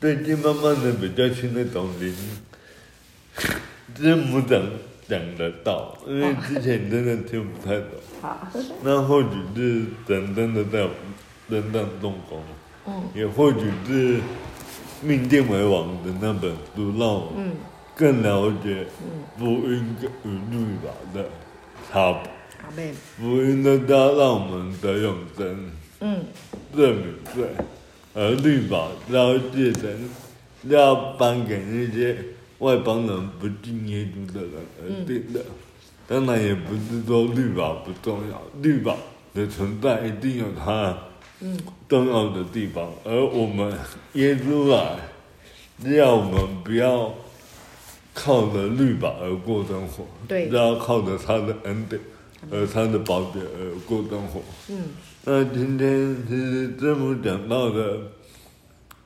最近慢慢的比较听得懂您真不讲讲得到，因为之前真的听不太懂。好，那或许是真正的在真正动工，嗯，也或许是命定为王的那本书让我更了解福音与律法的差别。好呗。福音的家让我们得永生，嗯，赦免罪，而律法要借神，要颁给那些外邦人不敬耶稣的人而定的。当然也不是说律法不重要，律法的存在一定有它重要的地方，而我们耶稣来，只要我们不要靠着律法而过生活，对，要靠着他的恩典和他的宝血而过灯火。嗯，那今天其实这么讲到的，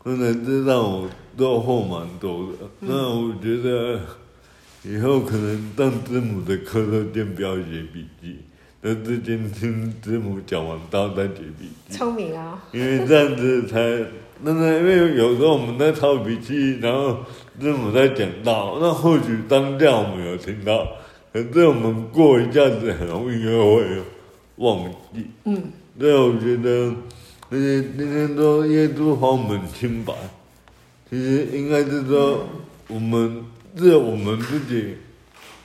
真的是让我收获蛮多的。嗯、那我觉得。以后可能当字母的课都先不要写笔记，都是先听字母讲完道再写笔记。聪明啊！因为这样子才，那那因为有时候我们在抄笔记，然后字母在讲到，那或许当下我们有听到，可是我们过一下子很容易就会忘记。嗯。所以我觉得，那些那天说耶稣还我们清白，其实应该是说我们。是我们自己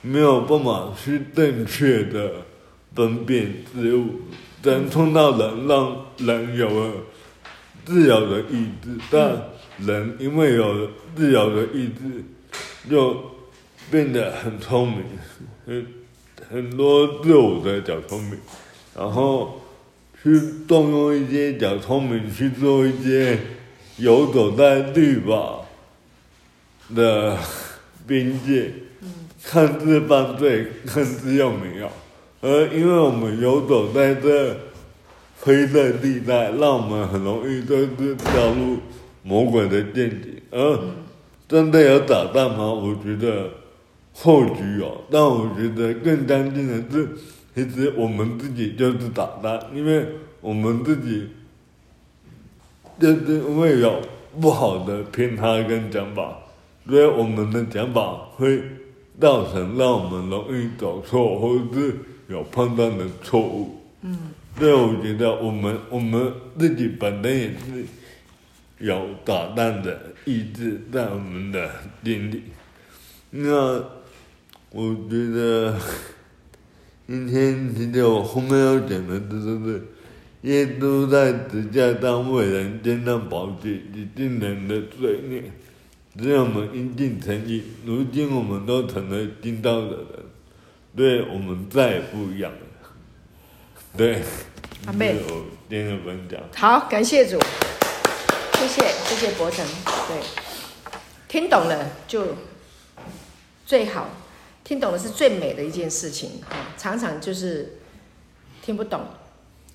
没有办法去正确的分辨事物，人创造人，让人有了自由的意志，但人因为有了自由的意志，就变得很聪明，很很多自我的小聪明，然后去动用一些小聪明去做一些游走在律法的。边界，看似犯罪，看似又没有，而因为我们游走在这灰色地带，让我们很容易就是掉入魔鬼的陷阱。而真的有打仗吗？我觉得或许有，但我觉得更担心的是，其实我们自己就是打蛋，因为我们自己就是会有不好的偏差跟讲法。所以我们的讲法会造成让我们容易走错，或者是有判断的错误。嗯，所以我觉得我们我们自己本身也是有打蛋的意志在我们的心里。那我觉得 今天其实我后面要讲的就是耶稣在十字架上为人肩上宝血，洗净人的罪孽。只要我们因信称义，如今我们都成了听道的人，对我们再也不一样了。对，阿妹，我今天的分享。好，感谢主，谢谢谢谢伯承。对，听懂了就最好，听懂了是最美的一件事情。哈，常常就是听不懂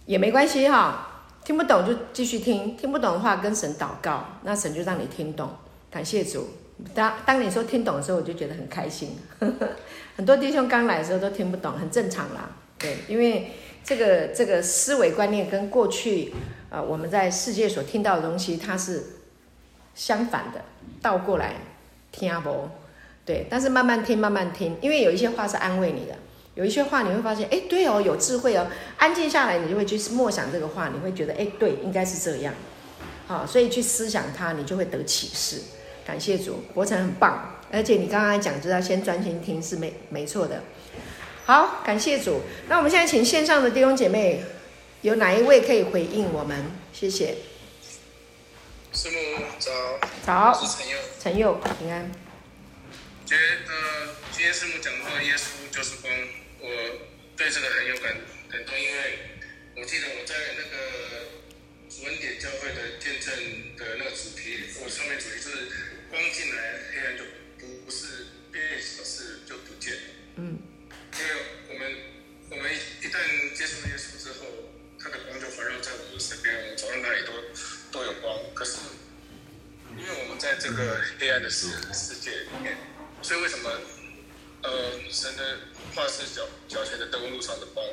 也没关系哈，听不懂就继续听，听不懂的话跟神祷告，那神就让你听懂。感谢主，当当你说听懂的时候，我就觉得很开心。很多弟兄刚来的时候都听不懂，很正常啦。对，因为这个这个思维观念跟过去啊、呃、我们在世界所听到的东西，它是相反的，倒过来听不？对，但是慢慢听，慢慢听，因为有一些话是安慰你的，有一些话你会发现，哎，对哦，有智慧哦。安静下来，你就会去默想这个话，你会觉得，哎，对，应该是这样。好，所以去思想它，你就会得启示。感谢主，伯承很棒，而且你刚刚讲，就要先专心听，是没没错的。好，感谢主。那我们现在请线上的弟兄姐妹，有哪一位可以回应我们？谢谢。师母早。早。我是陈佑。陈佑平安。觉得今天师母讲的话，耶稣就是光，我对这个很有感感动，因为我记得我在那个。主恩典教会的见证的那个主题，我上面主题就是光进来，黑暗就不不是变小事就不见。嗯，因为我们我们一旦接触耶稣之后，他的光就环绕在我们身边，我们走到哪里都都有光。可是因为我们在这个黑暗的世界，所以为什么呃神的话是脚脚前的灯，路上的光，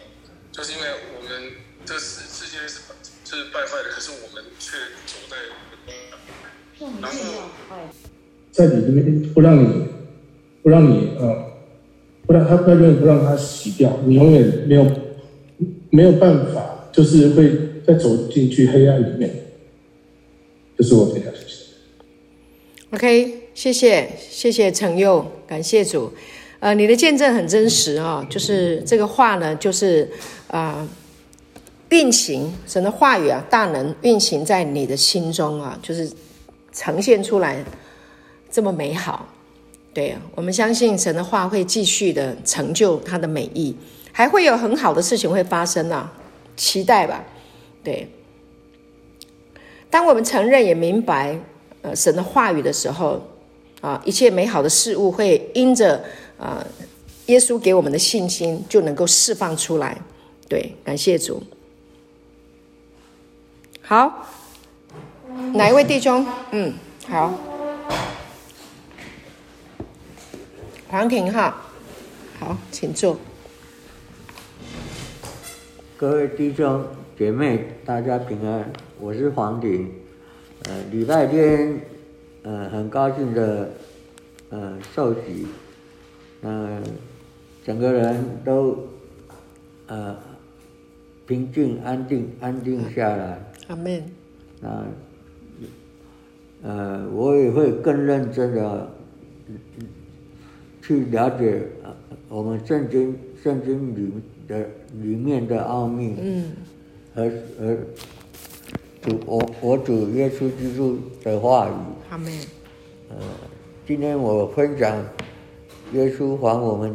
就是因为我们这世世界是。是败坏的，可是我们却走在光然后在里面不让你，不让你呃，不让他不永远不让他洗掉，你永远没有没有办法，就是会再走进去黑暗里面。这是我分享，谢谢。OK，谢谢谢谢陈佑，感谢主。呃，你的见证很真实啊、哦，就是这个话呢，就是啊。呃运行神的话语啊，大能运行在你的心中啊，就是呈现出来这么美好。对，我们相信神的话会继续的成就他的美意，还会有很好的事情会发生啊，期待吧。对，当我们承认也明白呃神的话语的时候啊，一切美好的事物会因着啊耶稣给我们的信心就能够释放出来。对，感谢主。好，哪一位弟兄？嗯，好，黄婷哈，好，请坐。各位弟兄姐妹，大家平安，我是黄婷。呃，礼拜天，呃，很高兴的，呃，受洗，呃，整个人都，呃，平静、安定、安定下来。阿门。啊，呃，我也会更认真的去了解我们圣经圣经里的里面的奥秘。嗯。和和主我我主耶稣基督的话语。阿门。呃，今天我分享耶稣还我们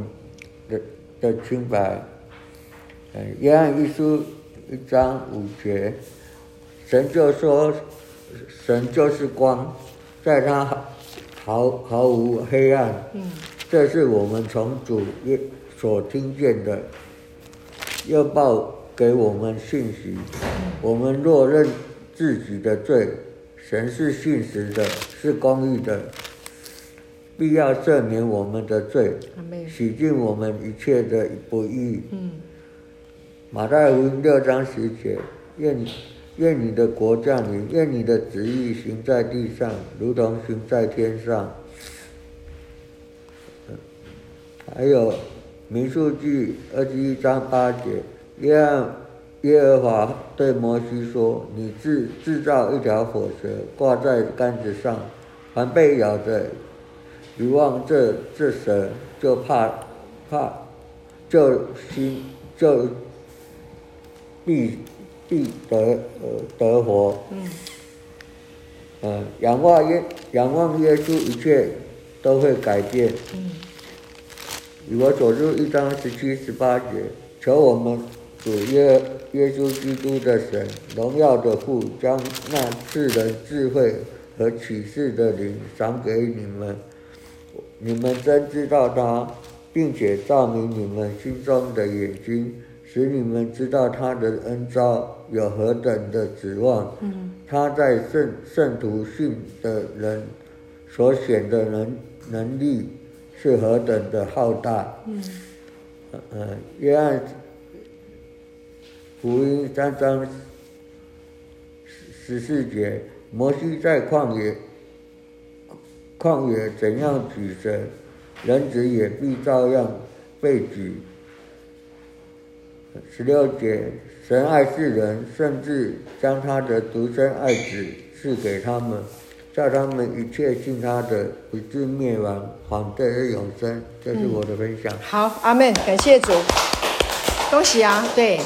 的的清白。呃，约翰一书一章五节。神就说：“神就是光，在他毫毫无黑暗。嗯，这是我们从主耶所听见的，要报给我们信息。我们若认自己的罪，神是信实的，是公义的，必要赦免我们的罪，洗净我们一切的不义。”嗯，马太福音六章十节，愿。愿你的国降临，愿你的旨意行在地上，如同行在天上。还有民数记二十一章八节，耶耶和华对摩西说：“你制制造一条火蛇，挂在杆子上，凡被咬的，一望这这蛇，就怕怕，就心就必。”必得呃得活，嗯，呃仰望耶仰望耶稣，一切都会改变。嗯，以我所述一章十七十八节，求我们主耶耶稣基督的神荣耀的父，将那赐人智慧和启示的灵赏给你们，你们真知道他，并且照明你们心中的眼睛。使你们知道他的恩召有何等的指望，嗯、他在圣圣徒信的人所显的能能力是何等的浩大。嗯，呃，约翰福音三章十十四节，摩西在旷野旷野怎样举神，人子也必照样被举。十六节，神爱世人，甚至将他的独生爱子赐给他们，叫他们一切信他的不至灭亡，反得永生。这是我的分享。好，阿门，感谢主，恭喜啊！对，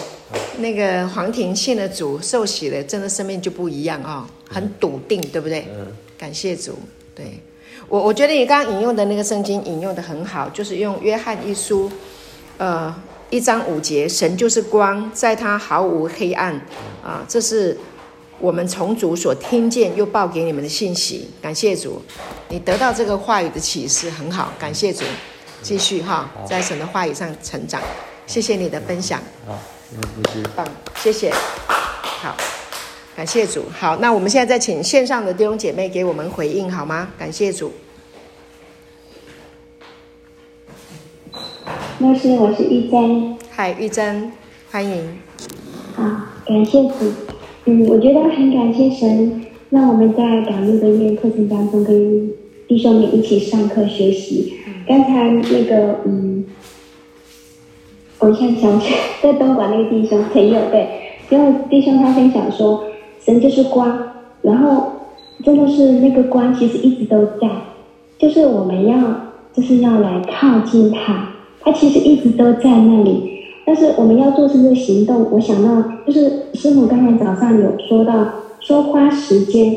那个黄庭信的主，受洗了，真的生命就不一样啊、哦，很笃定，对不对？嗯。感谢主，对我，我觉得你刚刚引用的那个圣经引用的很好，就是用约翰一书，呃。一章五节，神就是光，在他毫无黑暗，啊，这是我们从主所听见又报给你们的信息。感谢主，你得到这个话语的启示很好，感谢主，继续哈，在神的话语上成长。谢谢你的分享，棒，谢谢，好，感谢主，好，那我们现在再请线上的弟兄姐妹给我们回应好吗？感谢主。牧师，我是玉珍。嗨，玉珍，欢迎。好，感谢主。嗯，我觉得很感谢神，让我们在感悟的音乐课程当中跟弟兄们一起上课学习。刚才那个嗯，我想想起在东莞那个弟兄朋友对，因为弟兄他分享说，神就是光，然后真的是那个光其实一直都在，就是我们要就是要来靠近他，他其实一直都在那里。但是我们要做出这个行动，我想到就是师母刚才早上有说到，说花时间，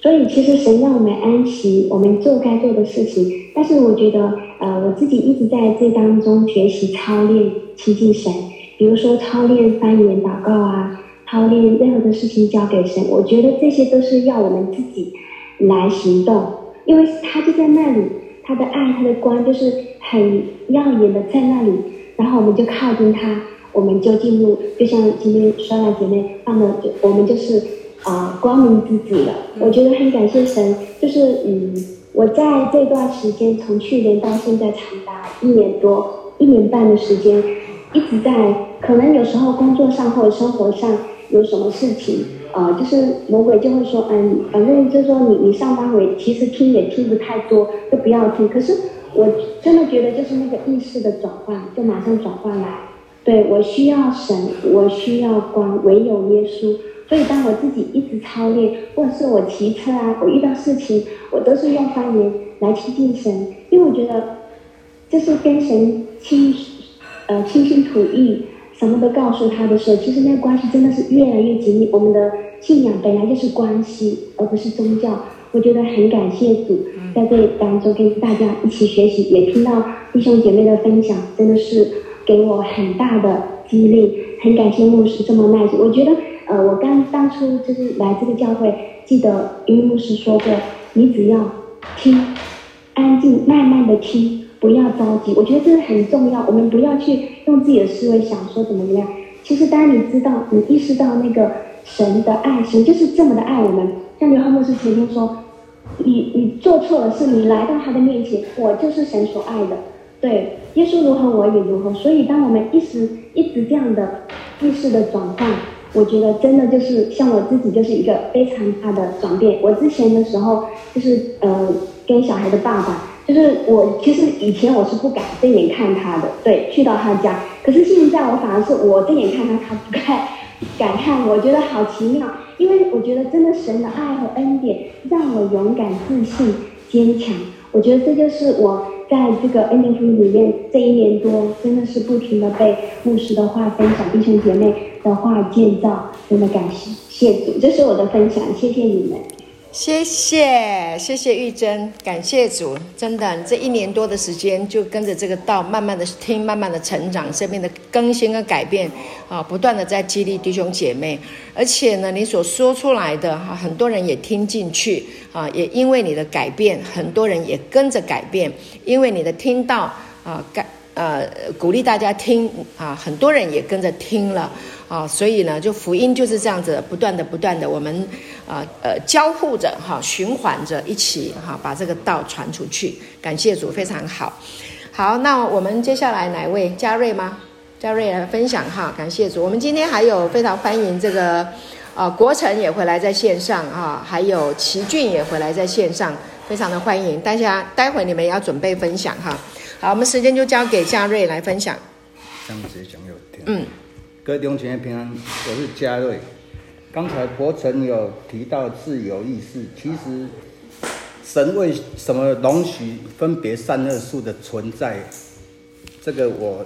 所以其实神让我们安息，我们做该做的事情。但是我觉得，呃，我自己一直在这当中学习操练亲近神，比如说操练方言祷告啊，操练任何的事情交给神。我觉得这些都是要我们自己来行动，因为他就在那里，他的爱，他的光就是很耀眼的在那里。然后我们就靠近他，我们就进入，就像今天双兰姐妹放的，就我们就是啊、呃、光明自己了。我觉得很感谢神，就是嗯，我在这段时间，从去年到现在长达一年多、一年半的时间，一直在，可能有时候工作上或者生活上有什么事情，呃，就是魔鬼就会说，嗯，反正就是说你你上班回，其实听也听不太多，就不要听。可是。我真的觉得，就是那个意识的转换，就马上转换来。对，我需要神，我需要光，唯有耶稣。所以当我自己一直操练，或者是我骑车啊，我遇到事情，我都是用方言来亲近神，因为我觉得，就是跟神亲，呃，倾心吐意，什么都告诉他的时候，其实那个关系真的是越来越紧密。我们的信仰本来就是关系，而不是宗教。我觉得很感谢主，在这当中跟大家一起学习，也听到弟兄姐妹的分享，真的是给我很大的激励。很感谢牧师这么耐心。我觉得，呃，我刚当初就是来这个教会，记得因为牧师说过，你只要听，安静慢慢的听，不要着急。我觉得这个很重要，我们不要去用自己的思维想说怎么怎么样。其实当你知道，你意识到那个神的爱，神就是这么的爱我们。像刘浩牧师前天说，你你做错了事，你来到他的面前，我就是神所爱的，对，耶稣如何我也如何。所以当我们一直一直这样的意识的转换，我觉得真的就是像我自己就是一个非常大的转变。我之前的时候就是呃跟小孩的爸爸，就是我其实以前我是不敢正眼看他的，对，去到他家，可是现在我反而是我正眼看他，他不敢敢看，我觉得好奇妙。因为我觉得真的神的爱和恩典让我勇敢、自信、坚强。我觉得这就是我在这个恩典福音里面这一年多，真的是不停的被牧师的话分享、弟兄姐妹的话建造，真的感谢谢主。这是我的分享，谢谢你们。谢谢谢谢玉珍，感谢主，真的这一年多的时间就跟着这个道，慢慢的听，慢慢的成长，生命的更新和改变啊，不断的在激励弟兄姐妹，而且呢，你所说出来的哈，很多人也听进去啊，也因为你的改变，很多人也跟着改变，因为你的听到啊改。呃，鼓励大家听啊，很多人也跟着听了。啊，所以呢，就福音就是这样子，不断的、不断的，我们啊呃交互着哈，循环着一起哈，把这个道传出去。感谢主，非常好。好，那我们接下来哪位？嘉瑞吗？嘉瑞来分享哈，感谢主。我们今天还有非常欢迎这个啊国成也回来在线上啊，还有齐俊也回来在线上，非常的欢迎大家。待会你们也要准备分享哈。好，我们时间就交给嘉瑞来分享。这样子讲有点。嗯，各位弟兄姐妹平安，我是嘉瑞。刚才伯承有提到自由意识，其实神为什么容许分别善恶树的存在？这个我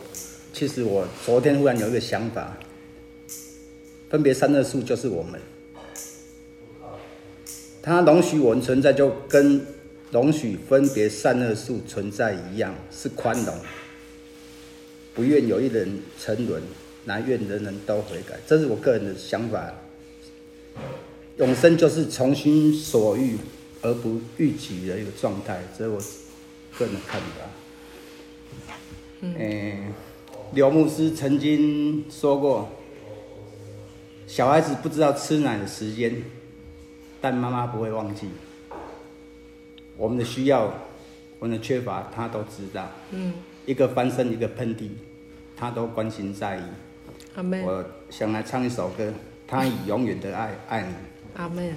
其实我昨天忽然有一个想法，分别善恶树就是我们，他容许我们存在，就跟。容许分别善恶树存在一样，是宽容，不愿有一人沉沦，乃愿人人都悔改。这是我个人的想法。永生就是从心所欲而不逾己的一个状态，这是我个人的看法。嗯，欸、刘牧师曾经说过，小孩子不知道吃奶的时间，但妈妈不会忘记。我们的需要，我们的缺乏，他都知道。嗯，一个翻身，一个喷嚏，他都关心在意。阿门。我想来唱一首歌，他以永远的爱爱你。阿门。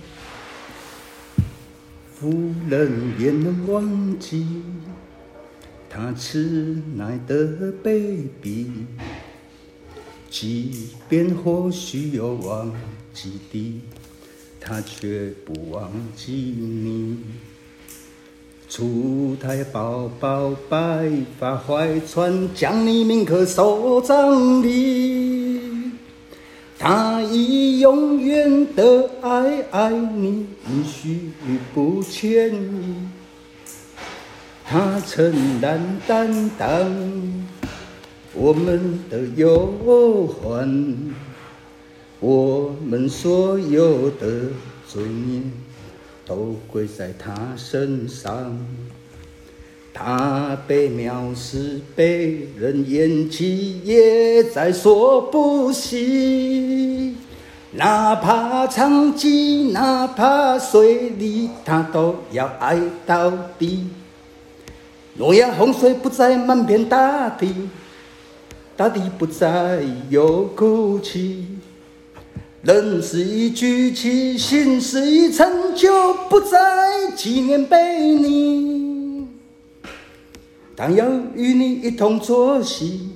妇人也能忘记他吃奶的 baby，即便或许有忘记的，他却不忘记你。出胎宝宝白发怀揣，将你铭刻手掌里。他以永远的爱爱你，允许不迁移。他承担担当我们的忧患，我们所有的罪孽都归在他身上。他被藐视，被人厌弃，也在所不惜。哪怕长饥，哪怕水里，他都要爱到底。诺亚洪水不再漫遍大地，大地不再有哭泣。人是已举起，心事已成就，不再纪念背逆。他要与你一同作戏，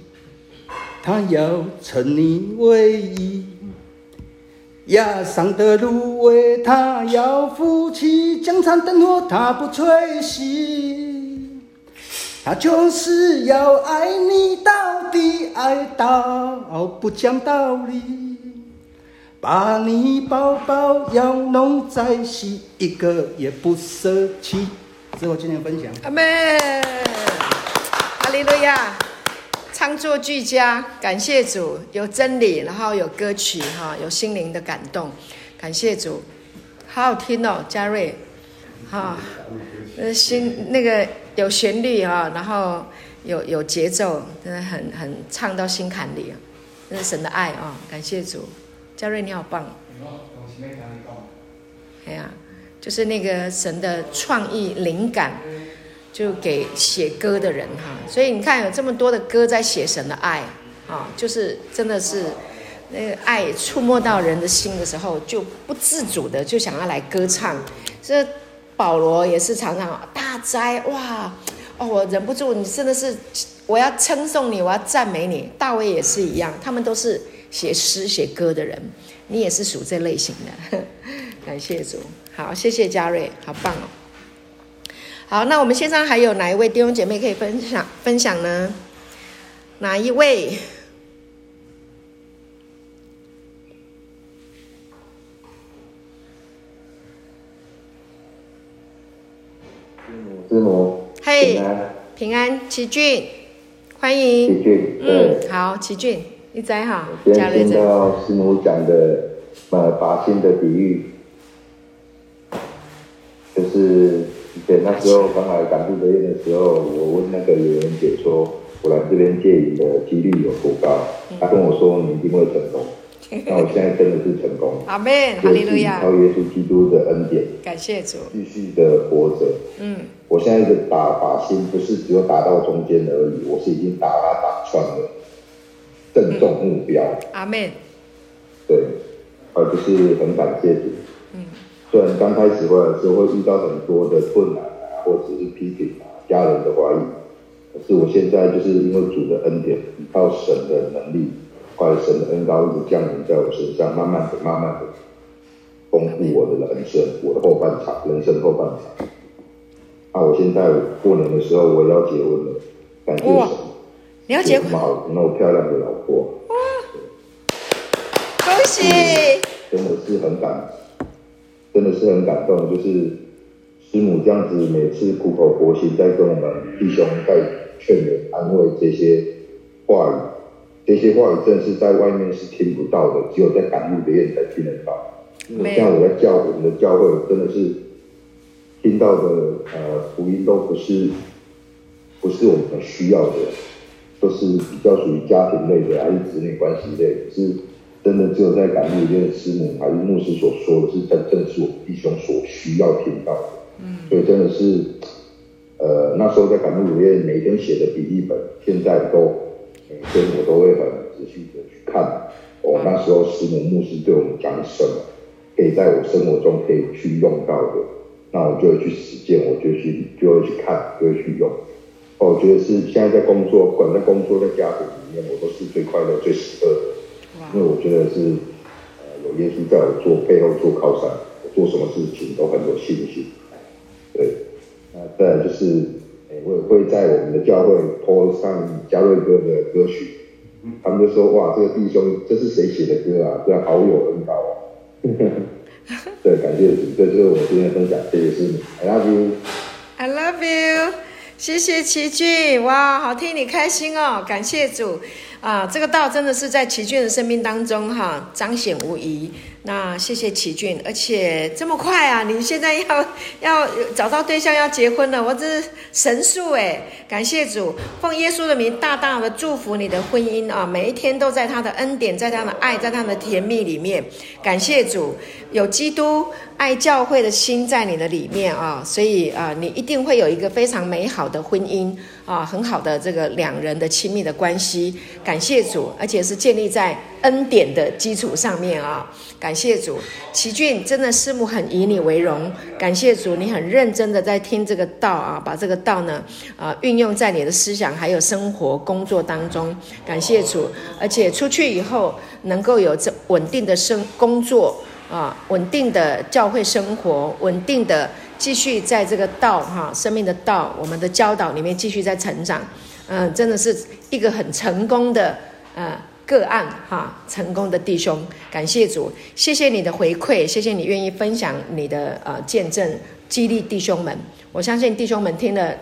他要称你为义。压上的芦苇，他要扶起；江残灯火，他不吹熄。他就是要爱你到底，爱到不讲道理，把你抱抱，要弄在一一个也不舍弃。这是我今天分享。阿门。哈利路亚，唱作俱佳，感谢主，有真理，然后有歌曲，哈，有心灵的感动，感谢主，好好听哦，嘉瑞，哈，呃，心那个有旋律啊，然后有有节奏，真的很很唱到心坎里啊，这是神的爱啊，感谢主，嘉瑞你好棒，哎呀，就是那个神的创意灵感。就给写歌的人哈，所以你看有这么多的歌在写神的爱啊，就是真的是那个爱触摸到人的心的时候，就不自主的就想要来歌唱。这保罗也是常常大哉哇哦，我忍不住，你真的是我要称颂你，我要赞美你。大卫也是一样，他们都是写诗写歌的人，你也是属这类型的。感谢主，好，谢谢嘉瑞，好棒哦。好，那我们线上还有哪一位弟兄姐妹可以分享分享呢？哪一位？师母，嘿，平安，平安，奇俊，欢迎，奇俊，嗯，好，奇俊，你在哈？今天听到师母讲的呃拔心的比喻，就是。对，那时候刚来赶部德院的时候，我问那个有人姐说，我来这边戒瘾的几率有多高？她跟我说，你一定会成功。那我现在真的是成功。阿门，哈利路亚。靠耶稣基督的恩典，感谢主，继续的活着。嗯，我现在的打靶心不是只有打到中间而已，我是已经打他打穿了，正中目标。阿门。对，而不是很感谢主。嗯。虽然刚开始回来的时候会遇到很多的困难啊，或者是批评啊，家人的怀疑，可是我现在就是因为主的恩典，依靠神的能力，快神的恩高一直降临在我身上，慢慢的、慢慢的丰富我的人生，我的后半场，人生后半场。那，我现在过年的时候我也要结婚了，感谢神，你要结婚？好，那么漂亮的老婆，哇，恭喜！真的是很感。真的是很感动，就是师母这样子，每次苦口婆心在跟我们弟兄在劝勉、安慰这些话语，这些话语真的是在外面是听不到的，只有在赶路的人才听得到。像我在教我们的教会，真的是听到的呃福音都不是不是我们需要的，都是比较属于家庭类的，还是子女关系类，是。真的只有在感恩里面的师母还是牧师所说的是真正是我弟兄所需要听到的，嗯，所以真的是，呃，那时候在感恩里面每天写的笔记本，现在都每天我都会很仔细的去看，哦，那时候师母牧师对我们讲什么，可以在我生活中可以去用到的，那我就会去实践，我就去就会去看，就会去用。哦，我觉得是现在在工作，不管在工作在家庭里面，我都是最快乐、最喜乐的，因为我觉得是呃有耶稣在我做背后做靠山，我做什么事情都很有信心。对，那再来就是，欸、我也会在我们的教会 po 上嘉瑞哥的歌曲，他们就说哇，这个弟兄这是谁写的歌啊？这样好有恩高啊！对，感谢主，这就是我今天的分享，谢谢师母，I love you，I love you，谢谢奇俊，哇，好替你开心哦，感谢主啊，这个道真的是在奇骏的生命当中哈彰显无疑。那谢谢奇俊，而且这么快啊！你现在要 要找到对象要结婚了，我这是神速哎！感谢主，奉耶稣的名大大的祝福你的婚姻啊！每一天都在他的恩典，在他的爱，在他的甜蜜里面。感谢主，有基督爱教会的心在你的里面啊！所以啊，你一定会有一个非常美好的婚姻啊，很好的这个两人的亲密的关系。感谢主，而且是建立在恩典的基础上面啊！感谢主，奇俊真的师母很以你为荣。感谢主，你很认真的在听这个道啊，把这个道呢啊运用在你的思想还有生活工作当中。感谢主，而且出去以后能够有这稳定的生工作啊，稳定的教会生活，稳定的继续在这个道哈、生命的道我们的教导里面继续在成长。嗯、真的是一个很成功的呃。个案哈，成功的弟兄，感谢主，谢谢你的回馈，谢谢你愿意分享你的呃见证，激励弟兄们。我相信弟兄们听了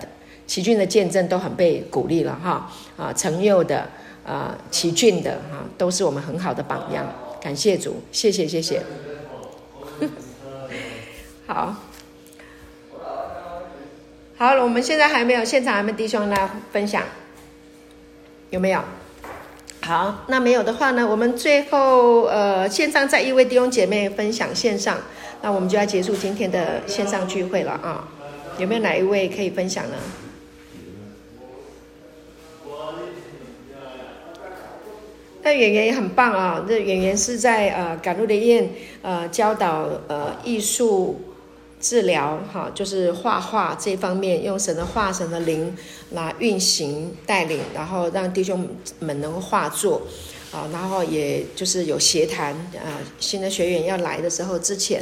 奇俊的见证，都很被鼓励了哈啊，成佑的啊、呃，奇俊的哈，都是我们很好的榜样。感谢主，谢谢谢谢。好，好了，我们现在还没有现场还没弟兄来分享，有没有？好，那没有的话呢，我们最后呃线上再一位弟兄姐妹分享线上，那我们就要结束今天的线上聚会了啊。有没有哪一位可以分享呢？那圆圆也很棒啊，这圆圆是在呃赶路的宴呃教导呃艺术。治疗哈，就是画画这方面，用神的话、神的灵来运行带领，然后让弟兄们能够画作啊，然后也就是有协谈啊，新的学员要来的时候，之前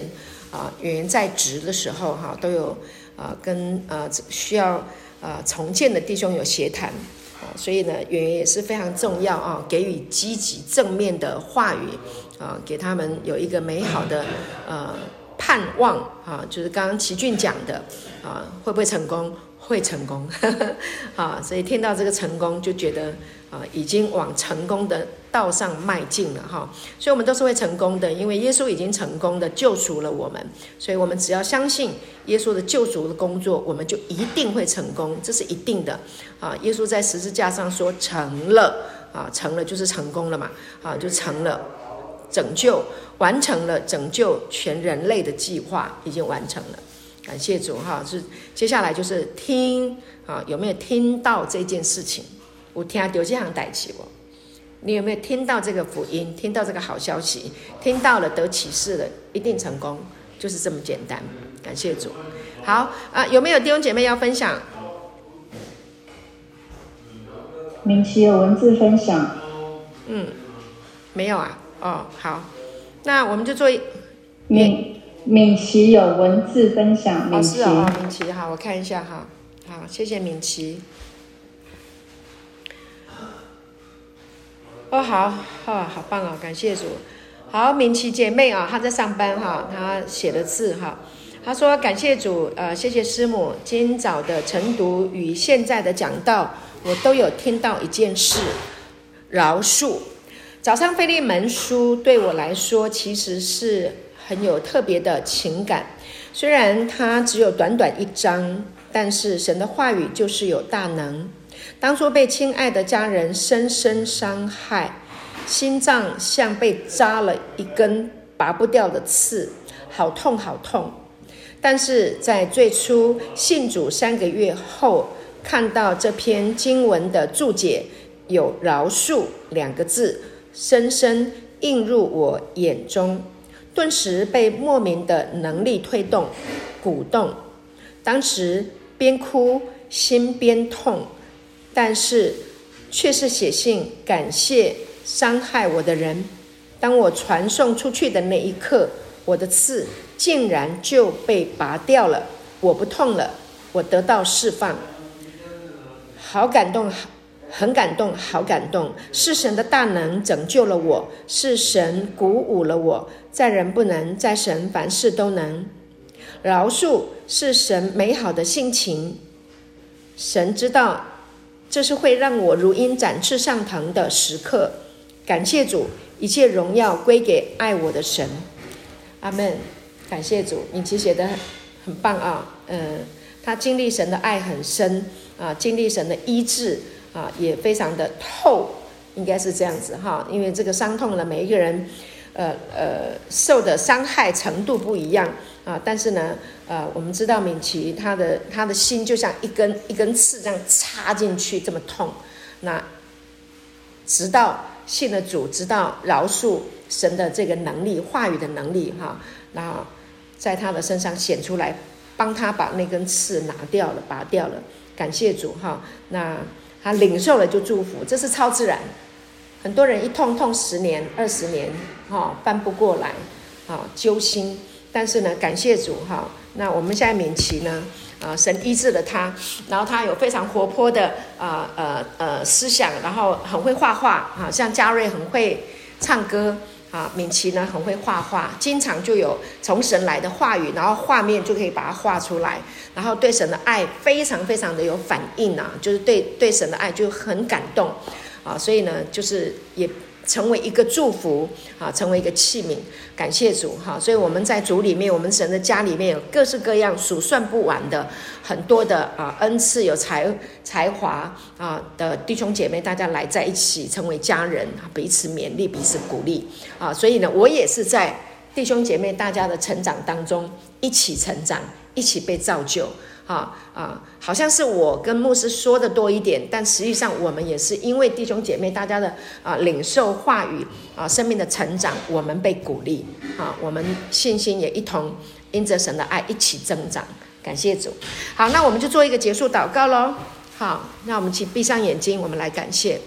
啊，演员在职的时候哈，都有啊跟呃需要啊重建的弟兄有协谈啊，所以呢，演员也是非常重要啊，给予积极正面的话语啊，给他们有一个美好的呃。盼望啊，就是刚刚奇俊讲的啊，会不会成功？会成功，啊，所以听到这个成功，就觉得啊，已经往成功的道上迈进了哈。所以，我们都是会成功的，因为耶稣已经成功的救赎了我们。所以我们只要相信耶稣的救赎的工作，我们就一定会成功，这是一定的啊。耶稣在十字架上说成了啊，成了就是成功了嘛啊，就成了。拯救完成了，拯救全人类的计划已经完成了，感谢主哈！是接下来就是听啊，有没有听到这件事情？我听到这样代起我，你有没有听到这个福音？听到这个好消息？听到了得启示了，一定成功，就是这么简单。感谢主。好啊，有没有弟兄姐妹要分享？明奇有文字分享。嗯，没有啊。哦，好，那我们就做一敏敏琪有文字分享，敏琪，哦，敏琪，好，我看一下哈，好，谢谢敏琪。哦，好，哦，好棒哦，感谢主。好，敏琪姐妹啊，她在上班哈，她写的字哈，她说感谢主，呃，谢谢师母，今早的晨读与现在的讲道，我都有听到一件事，饶恕。早上腓利门书对我来说其实是很有特别的情感，虽然它只有短短一章，但是神的话语就是有大能。当初被亲爱的家人深深伤害，心脏像被扎了一根拔不掉的刺，好痛好痛。但是在最初信主三个月后，看到这篇经文的注解，有“饶恕”两个字。深深映入我眼中，顿时被莫名的能力推动，鼓动。当时边哭心边痛，但是却是写信感谢伤害我的人。当我传送出去的那一刻，我的刺竟然就被拔掉了，我不痛了，我得到释放，好感动。好很感动，好感动！是神的大能拯救了我，是神鼓舞了我。在人不能，在神凡事都能。饶恕是神美好的性情，神知道这是会让我如鹰展翅上腾的时刻。感谢主，一切荣耀归给爱我的神。阿门。感谢主，你其实写的很很棒啊。嗯，他经历神的爱很深啊，经历神的医治。啊，也非常的透，应该是这样子哈，因为这个伤痛呢，每一个人，呃呃，受的伤害程度不一样啊，但是呢，呃，我们知道敏琦他的他的心就像一根一根刺这样插进去，这么痛，那直到信了主，直到饶恕神的这个能力，话语的能力哈，那在他的身上显出来，帮他把那根刺拿掉了，拔掉了，感谢主哈，那。他领受了就祝福，这是超自然。很多人一痛痛十年、二十年，哈、哦，翻不过来，啊、哦，揪心。但是呢，感谢主，哈、哦。那我们现在敏琪呢，啊、神医治了他，然后他有非常活泼的啊呃呃思想，然后很会画画，啊，像嘉瑞很会唱歌。啊，敏琪呢很会画画，经常就有从神来的话语，然后画面就可以把它画出来，然后对神的爱非常非常的有反应啊，就是对对神的爱就很感动啊，所以呢，就是也。成为一个祝福啊，成为一个器皿，感谢主哈。所以我们在主里面，我们神的家里面有各式各样数算不完的很多的啊恩赐，有才才华啊的弟兄姐妹，大家来在一起成为家人，彼此勉励，彼此鼓励啊。所以呢，我也是在弟兄姐妹大家的成长当中一起成长，一起被造就。啊啊，好像是我跟牧师说的多一点，但实际上我们也是因为弟兄姐妹大家的啊领受话语啊生命的成长，我们被鼓励啊，我们信心也一同因着神的爱一起增长，感谢主。好，那我们就做一个结束祷告喽。好，那我们请闭上眼睛，我们来感谢。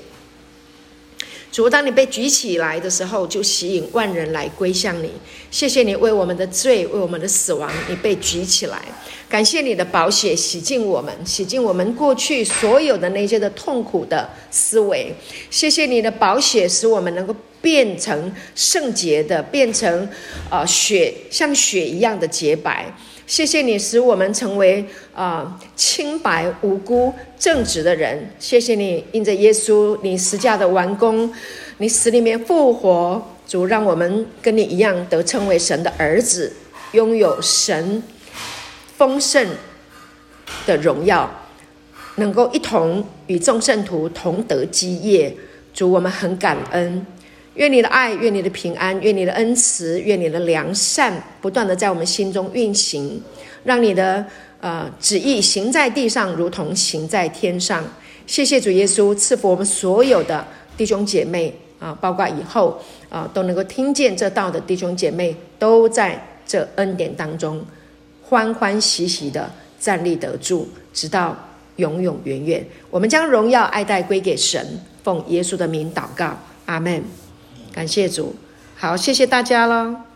主，当你被举起来的时候，就吸引万人来归向你。谢谢你为我们的罪，为我们的死亡，你被举起来。感谢你的宝血洗净我们，洗净我们过去所有的那些的痛苦的思维。谢谢你的宝血，使我们能够变成圣洁的，变成、呃、雪像雪一样的洁白。谢谢你使我们成为啊、清白无辜正直的人。谢谢你因着耶稣你十架的完工，你死里面复活，主让我们跟你一样得称为神的儿子，拥有神丰盛的荣耀，能够一同与众圣徒同得基业。主，我们很感恩。愿你的爱，愿你的平安，愿你的恩慈，愿你的良善，不断的在我们心中运行，让你的呃旨意行在地上，如同行在天上。谢谢主耶稣赐福我们所有的弟兄姐妹啊，包括以后啊都能够听见这道的弟兄姐妹，都在这恩典当中欢欢喜喜的站立得住，直到永永远远。我们将荣耀爱戴归给神，奉耶稣的名祷告，阿门。感谢主，好，谢谢大家喽。